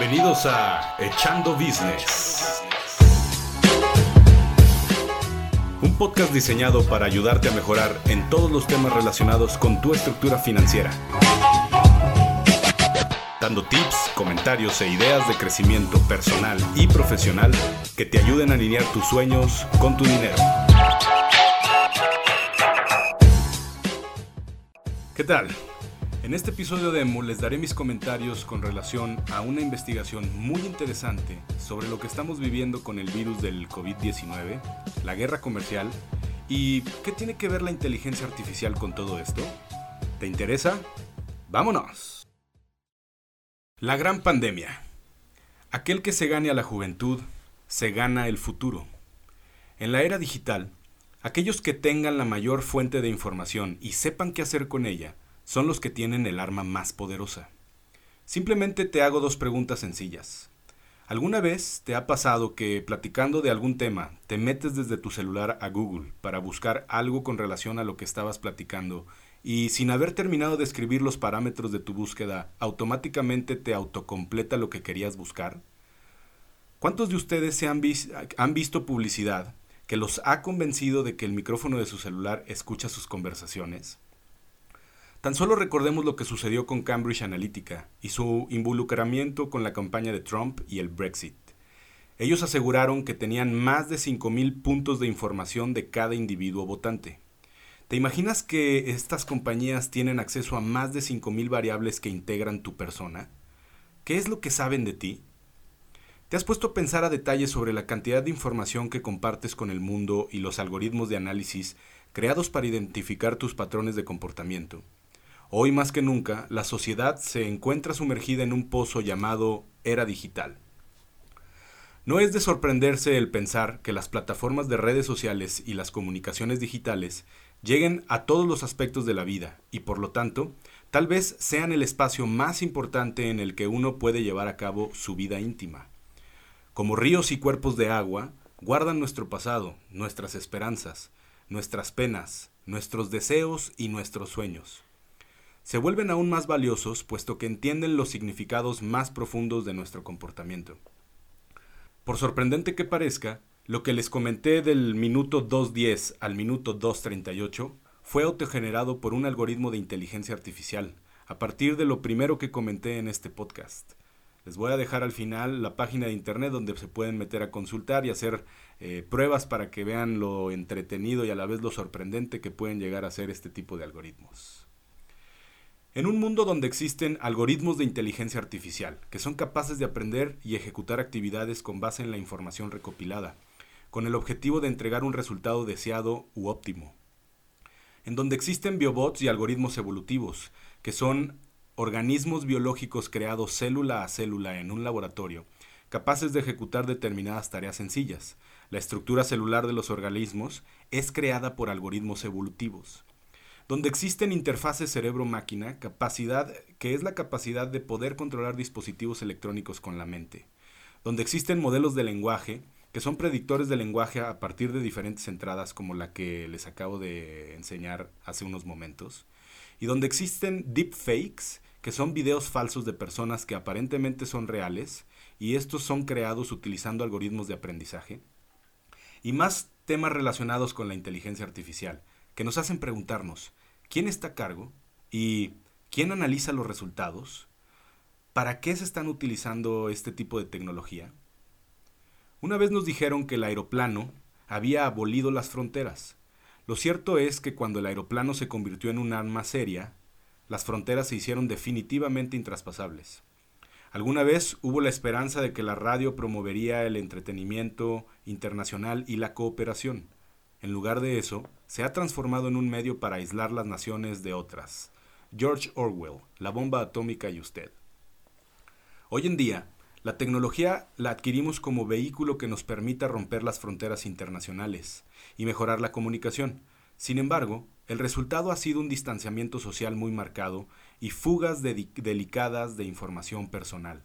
Bienvenidos a Echando Business. Un podcast diseñado para ayudarte a mejorar en todos los temas relacionados con tu estructura financiera. Dando tips, comentarios e ideas de crecimiento personal y profesional que te ayuden a alinear tus sueños con tu dinero. ¿Qué tal? En este episodio de les daré mis comentarios con relación a una investigación muy interesante sobre lo que estamos viviendo con el virus del COVID-19, la guerra comercial y qué tiene que ver la inteligencia artificial con todo esto. ¿Te interesa? ¡Vámonos! La gran pandemia. Aquel que se gane a la juventud, se gana el futuro. En la era digital, aquellos que tengan la mayor fuente de información y sepan qué hacer con ella, son los que tienen el arma más poderosa. Simplemente te hago dos preguntas sencillas. ¿Alguna vez te ha pasado que platicando de algún tema te metes desde tu celular a Google para buscar algo con relación a lo que estabas platicando y sin haber terminado de escribir los parámetros de tu búsqueda automáticamente te autocompleta lo que querías buscar? ¿Cuántos de ustedes se han, han visto publicidad que los ha convencido de que el micrófono de su celular escucha sus conversaciones? Tan solo recordemos lo que sucedió con Cambridge Analytica y su involucramiento con la campaña de Trump y el Brexit. Ellos aseguraron que tenían más de 5.000 puntos de información de cada individuo votante. ¿Te imaginas que estas compañías tienen acceso a más de 5.000 variables que integran tu persona? ¿Qué es lo que saben de ti? ¿Te has puesto a pensar a detalle sobre la cantidad de información que compartes con el mundo y los algoritmos de análisis creados para identificar tus patrones de comportamiento? Hoy más que nunca, la sociedad se encuentra sumergida en un pozo llamado era digital. No es de sorprenderse el pensar que las plataformas de redes sociales y las comunicaciones digitales lleguen a todos los aspectos de la vida y por lo tanto, tal vez sean el espacio más importante en el que uno puede llevar a cabo su vida íntima. Como ríos y cuerpos de agua, guardan nuestro pasado, nuestras esperanzas, nuestras penas, nuestros deseos y nuestros sueños se vuelven aún más valiosos puesto que entienden los significados más profundos de nuestro comportamiento. Por sorprendente que parezca, lo que les comenté del minuto 2.10 al minuto 2.38 fue autogenerado por un algoritmo de inteligencia artificial, a partir de lo primero que comenté en este podcast. Les voy a dejar al final la página de internet donde se pueden meter a consultar y hacer eh, pruebas para que vean lo entretenido y a la vez lo sorprendente que pueden llegar a ser este tipo de algoritmos. En un mundo donde existen algoritmos de inteligencia artificial que son capaces de aprender y ejecutar actividades con base en la información recopilada, con el objetivo de entregar un resultado deseado u óptimo. En donde existen biobots y algoritmos evolutivos, que son organismos biológicos creados célula a célula en un laboratorio, capaces de ejecutar determinadas tareas sencillas. La estructura celular de los organismos es creada por algoritmos evolutivos donde existen interfaces cerebro-máquina, capacidad que es la capacidad de poder controlar dispositivos electrónicos con la mente, donde existen modelos de lenguaje, que son predictores de lenguaje a partir de diferentes entradas como la que les acabo de enseñar hace unos momentos, y donde existen deepfakes, que son videos falsos de personas que aparentemente son reales, y estos son creados utilizando algoritmos de aprendizaje, y más temas relacionados con la inteligencia artificial, que nos hacen preguntarnos, ¿quién está a cargo? ¿Y quién analiza los resultados? ¿Para qué se están utilizando este tipo de tecnología? Una vez nos dijeron que el aeroplano había abolido las fronteras. Lo cierto es que cuando el aeroplano se convirtió en un arma seria, las fronteras se hicieron definitivamente intraspasables. Alguna vez hubo la esperanza de que la radio promovería el entretenimiento internacional y la cooperación. En lugar de eso, se ha transformado en un medio para aislar las naciones de otras. George Orwell, la bomba atómica y usted. Hoy en día, la tecnología la adquirimos como vehículo que nos permita romper las fronteras internacionales y mejorar la comunicación. Sin embargo, el resultado ha sido un distanciamiento social muy marcado y fugas delicadas de información personal.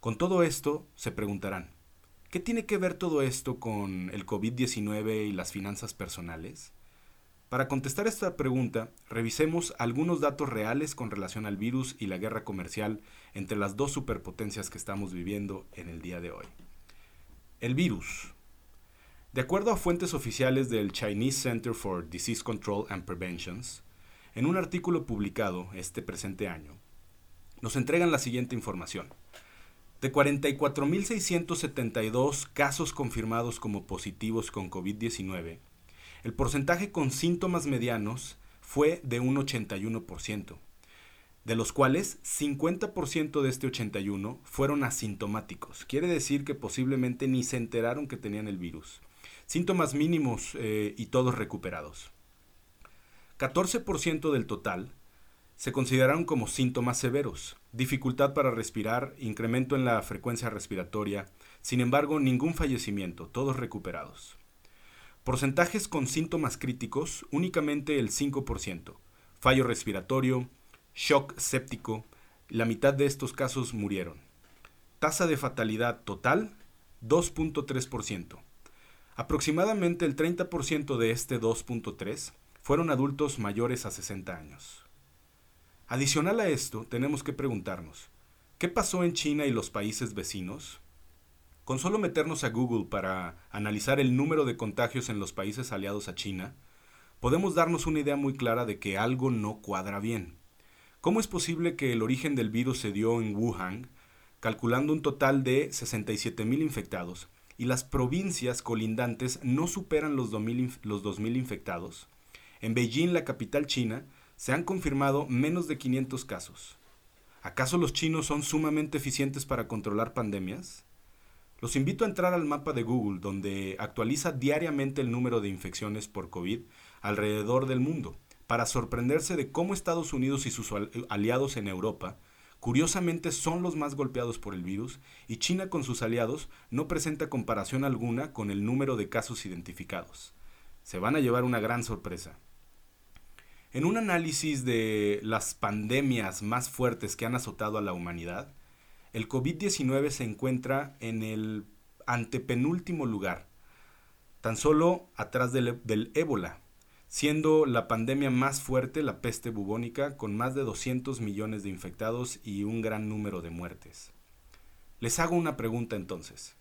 Con todo esto, se preguntarán, ¿Qué tiene que ver todo esto con el COVID-19 y las finanzas personales? Para contestar esta pregunta, revisemos algunos datos reales con relación al virus y la guerra comercial entre las dos superpotencias que estamos viviendo en el día de hoy. El virus. De acuerdo a fuentes oficiales del Chinese Center for Disease Control and Prevention, en un artículo publicado este presente año, nos entregan la siguiente información. De 44.672 casos confirmados como positivos con COVID-19, el porcentaje con síntomas medianos fue de un 81%, de los cuales 50% de este 81 fueron asintomáticos. Quiere decir que posiblemente ni se enteraron que tenían el virus Síntomas mínimos eh, y todos recuperados. 14% del total se consideraron como síntomas severos, dificultad para respirar, incremento en la frecuencia respiratoria, sin embargo ningún fallecimiento, todos recuperados. Porcentajes con síntomas críticos, únicamente el 5%, fallo respiratorio, shock séptico, la mitad de estos casos murieron. Tasa de fatalidad total, 2.3%. Aproximadamente el 30% de este 2.3 fueron adultos mayores a 60 años. Adicional a esto, tenemos que preguntarnos, ¿qué pasó en China y los países vecinos? Con solo meternos a Google para analizar el número de contagios en los países aliados a China, podemos darnos una idea muy clara de que algo no cuadra bien. ¿Cómo es posible que el origen del virus se dio en Wuhan, calculando un total de 67.000 infectados, y las provincias colindantes no superan los 2.000 infectados, en Beijing, la capital china, se han confirmado menos de 500 casos. ¿Acaso los chinos son sumamente eficientes para controlar pandemias? Los invito a entrar al mapa de Google, donde actualiza diariamente el número de infecciones por COVID alrededor del mundo, para sorprenderse de cómo Estados Unidos y sus aliados en Europa Curiosamente son los más golpeados por el virus y China con sus aliados no presenta comparación alguna con el número de casos identificados. Se van a llevar una gran sorpresa. En un análisis de las pandemias más fuertes que han azotado a la humanidad, el COVID-19 se encuentra en el antepenúltimo lugar, tan solo atrás del, del ébola, siendo la pandemia más fuerte la peste bubónica con más de 200 millones de infectados y un gran número de muertes. Les hago una pregunta entonces.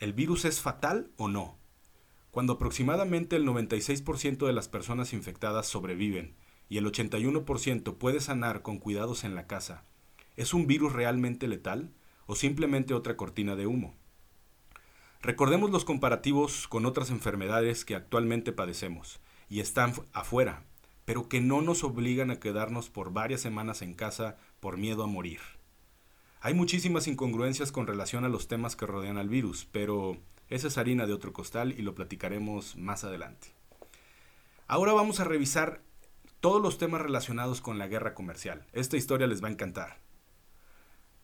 ¿El virus es fatal o no? Cuando aproximadamente el 96% de las personas infectadas sobreviven y el 81% puede sanar con cuidados en la casa, ¿es un virus realmente letal o simplemente otra cortina de humo? Recordemos los comparativos con otras enfermedades que actualmente padecemos y están afuera, pero que no nos obligan a quedarnos por varias semanas en casa por miedo a morir. Hay muchísimas incongruencias con relación a los temas que rodean al virus, pero esa es harina de otro costal y lo platicaremos más adelante. Ahora vamos a revisar todos los temas relacionados con la guerra comercial. Esta historia les va a encantar.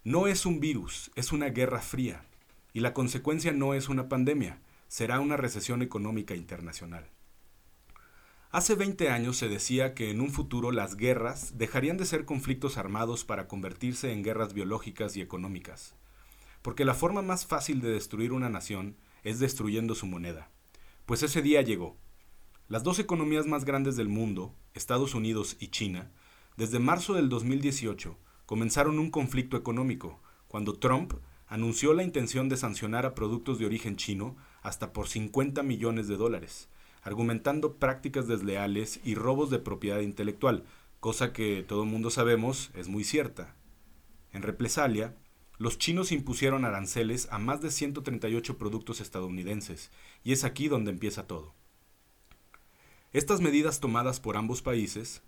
No es un virus, es una guerra fría, y la consecuencia no es una pandemia, será una recesión económica internacional. Hace 20 años se decía que en un futuro las guerras dejarían de ser conflictos armados para convertirse en guerras biológicas y económicas, porque la forma más fácil de destruir una nación es destruyendo su moneda. Pues ese día llegó. Las dos economías más grandes del mundo, Estados Unidos y China, desde marzo del 2018 comenzaron un conflicto económico, cuando Trump anunció la intención de sancionar a productos de origen chino hasta por 50 millones de dólares, argumentando prácticas desleales y robos de propiedad intelectual, cosa que todo mundo sabemos es muy cierta. En represalia, los chinos impusieron aranceles a más de 138 productos estadounidenses, y es aquí donde empieza todo. Estas medidas tomadas por ambos países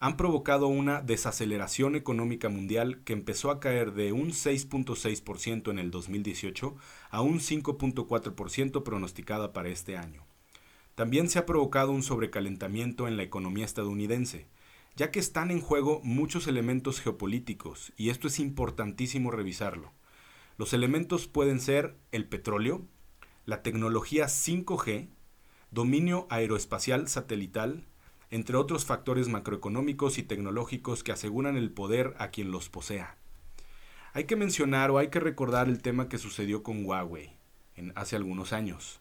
han provocado una desaceleración económica mundial que empezó a caer de un 6.6% en el 2018 a un 5.4% pronosticada para este año. También se ha provocado un sobrecalentamiento en la economía estadounidense, ya que están en juego muchos elementos geopolíticos, y esto es importantísimo revisarlo. Los elementos pueden ser el petróleo, la tecnología 5G, dominio aeroespacial satelital, entre otros factores macroeconómicos y tecnológicos que aseguran el poder a quien los posea. Hay que mencionar o hay que recordar el tema que sucedió con Huawei hace algunos años.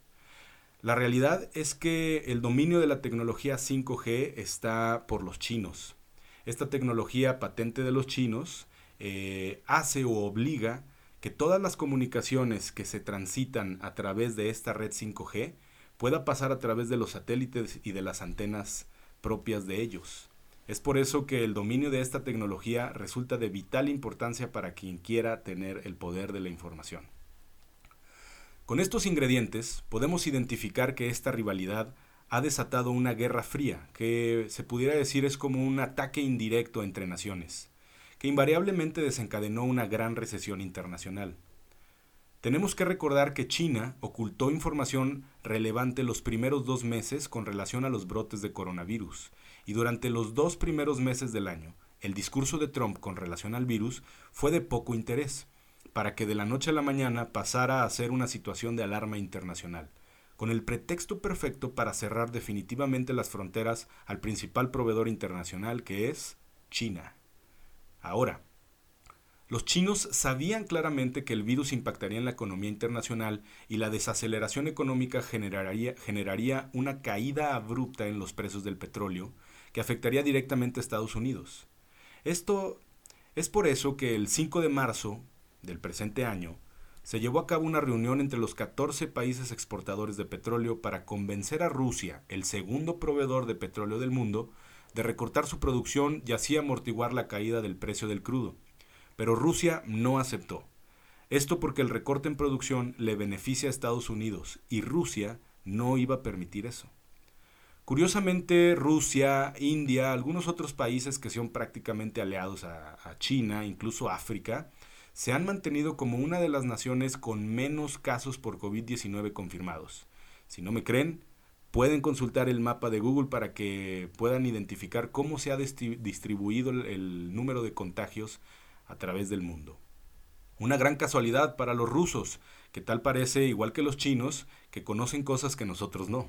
La realidad es que el dominio de la tecnología 5G está por los chinos. Esta tecnología patente de los chinos eh, hace o obliga que todas las comunicaciones que se transitan a través de esta red 5G pueda pasar a través de los satélites y de las antenas propias de ellos. Es por eso que el dominio de esta tecnología resulta de vital importancia para quien quiera tener el poder de la información. Con estos ingredientes podemos identificar que esta rivalidad ha desatado una guerra fría, que se pudiera decir es como un ataque indirecto entre naciones, que invariablemente desencadenó una gran recesión internacional. Tenemos que recordar que China ocultó información relevante los primeros dos meses con relación a los brotes de coronavirus, y durante los dos primeros meses del año, el discurso de Trump con relación al virus fue de poco interés, para que de la noche a la mañana pasara a ser una situación de alarma internacional, con el pretexto perfecto para cerrar definitivamente las fronteras al principal proveedor internacional que es China. Ahora, los chinos sabían claramente que el virus impactaría en la economía internacional y la desaceleración económica generaría, generaría una caída abrupta en los precios del petróleo, que afectaría directamente a Estados Unidos. Esto es por eso que el 5 de marzo del presente año se llevó a cabo una reunión entre los 14 países exportadores de petróleo para convencer a Rusia, el segundo proveedor de petróleo del mundo, de recortar su producción y así amortiguar la caída del precio del crudo. Pero Rusia no aceptó. Esto porque el recorte en producción le beneficia a Estados Unidos y Rusia no iba a permitir eso. Curiosamente, Rusia, India, algunos otros países que son prácticamente aliados a, China, incluso África, se han mantenido como una de las naciones con menos casos por COVID-19 confirmados. Si no me creen, pueden consultar el mapa de Google para que puedan identificar cómo se ha distribuido el número de contagios a través del mundo. Una gran casualidad para los rusos, que tal parece, igual que los chinos, que conocen cosas que nosotros no.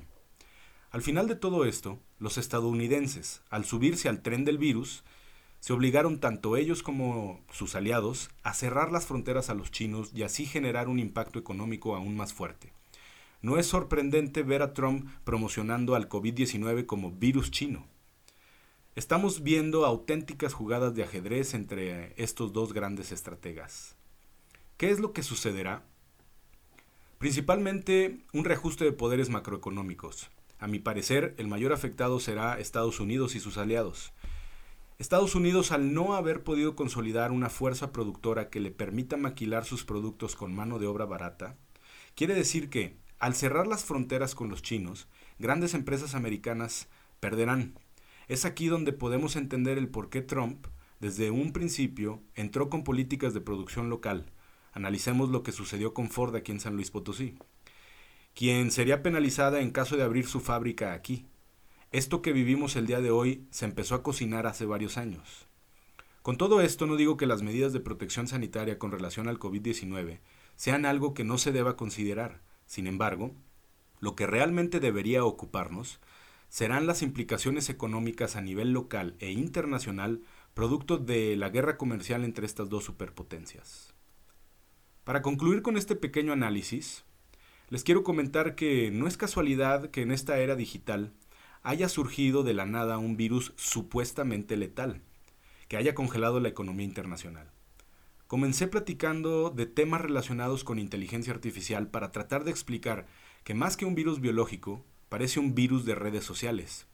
Al final de todo esto, los estadounidenses, al subirse al tren del virus, se obligaron tanto ellos como sus aliados a cerrar las fronteras a los chinos y así generar un impacto económico aún más fuerte. No es sorprendente ver a Trump promocionando al COVID-19 como virus chino. Estamos viendo auténticas jugadas de ajedrez entre estos dos grandes estrategas. ¿Qué es lo que sucederá? Principalmente un reajuste de poderes macroeconómicos. A mi parecer, el mayor afectado será Estados Unidos y sus aliados. Estados Unidos, al no haber podido consolidar una fuerza productora que le permita maquilar sus productos con mano de obra barata, quiere decir que, al cerrar las fronteras con los chinos, grandes empresas americanas perderán. Es aquí donde podemos entender el por qué Trump, desde un principio, entró con políticas de producción local. Analicemos lo que sucedió con Ford aquí en San Luis Potosí quien sería penalizada en caso de abrir su fábrica aquí. Esto que vivimos el día de hoy se empezó a cocinar hace varios años. Con todo esto no digo que las medidas de protección sanitaria con relación al COVID-19 sean algo que no se deba considerar. Sin embargo, lo que realmente debería ocuparnos serán las implicaciones económicas a nivel local e internacional producto de la guerra comercial entre estas dos superpotencias. Para concluir con este pequeño análisis, les quiero comentar que no es casualidad que en esta era digital haya surgido de la nada un virus supuestamente letal, que haya congelado la economía internacional. Comencé platicando de temas relacionados con inteligencia artificial para tratar de explicar que más que un virus biológico, parece un virus de redes sociales,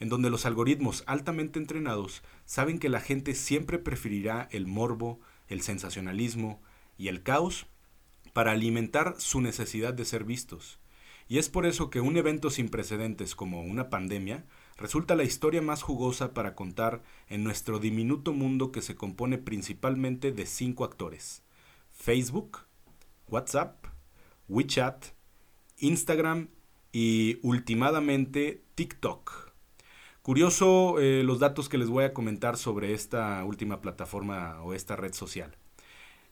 en donde los algoritmos altamente entrenados saben que la gente siempre preferirá el morbo, el sensacionalismo y el caos para alimentar su necesidad de ser vistos. Y es por eso que un evento sin precedentes como una pandemia resulta la historia más jugosa para contar en nuestro diminuto mundo que se compone principalmente de cinco actores. Facebook, WhatsApp, WeChat, Instagram y últimamente TikTok. Curioso eh, los datos que les voy a comentar sobre esta última plataforma o esta red social.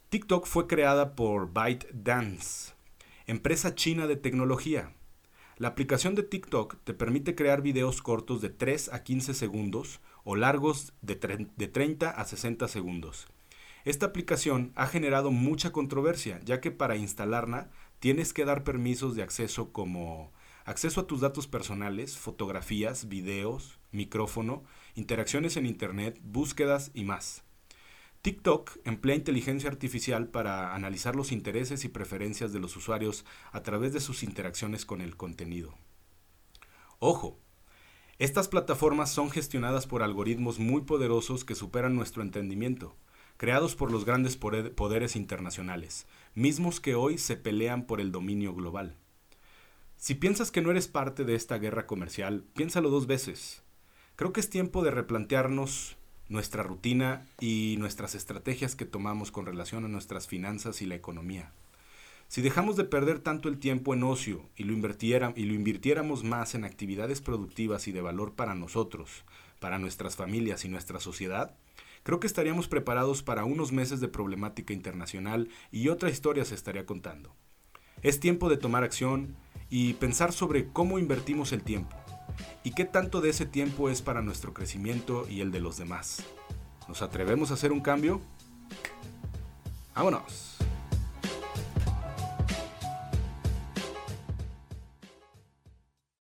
TikTok fue creada por ByteDance, empresa china de tecnología. La aplicación de TikTok te permite crear videos cortos de 3 a 15 segundos o largos de, 30 a 60 segundos. Esta aplicación ha generado mucha controversia, ya que para instalarla tienes que dar permisos de acceso como acceso a tus datos personales, fotografías, videos, micrófono, interacciones en Internet, búsquedas y más. TikTok emplea inteligencia artificial para analizar los intereses y preferencias de los usuarios a través de sus interacciones con el contenido. Ojo, estas plataformas son gestionadas por algoritmos muy poderosos que superan nuestro entendimiento, creados por los grandes poderes internacionales, mismos que hoy se pelean por el dominio global. Si piensas que no eres parte de esta guerra comercial, piénsalo dos veces. Creo que es tiempo de replantearnos nuestra rutina y nuestras estrategias que tomamos con relación a nuestras finanzas y la economía. Si dejamos de perder tanto el tiempo en ocio y lo, y invirtiéramos más en actividades productivas y de valor para nosotros, para nuestras familias y nuestra sociedad, creo que estaríamos preparados para unos meses de problemática internacional y otra historia se estaría contando. Es tiempo de tomar acción y pensar sobre cómo invertimos el tiempo y qué tanto de ese tiempo es para nuestro crecimiento y el de los demás. ¿Nos atrevemos a hacer un cambio? ¡Vámonos!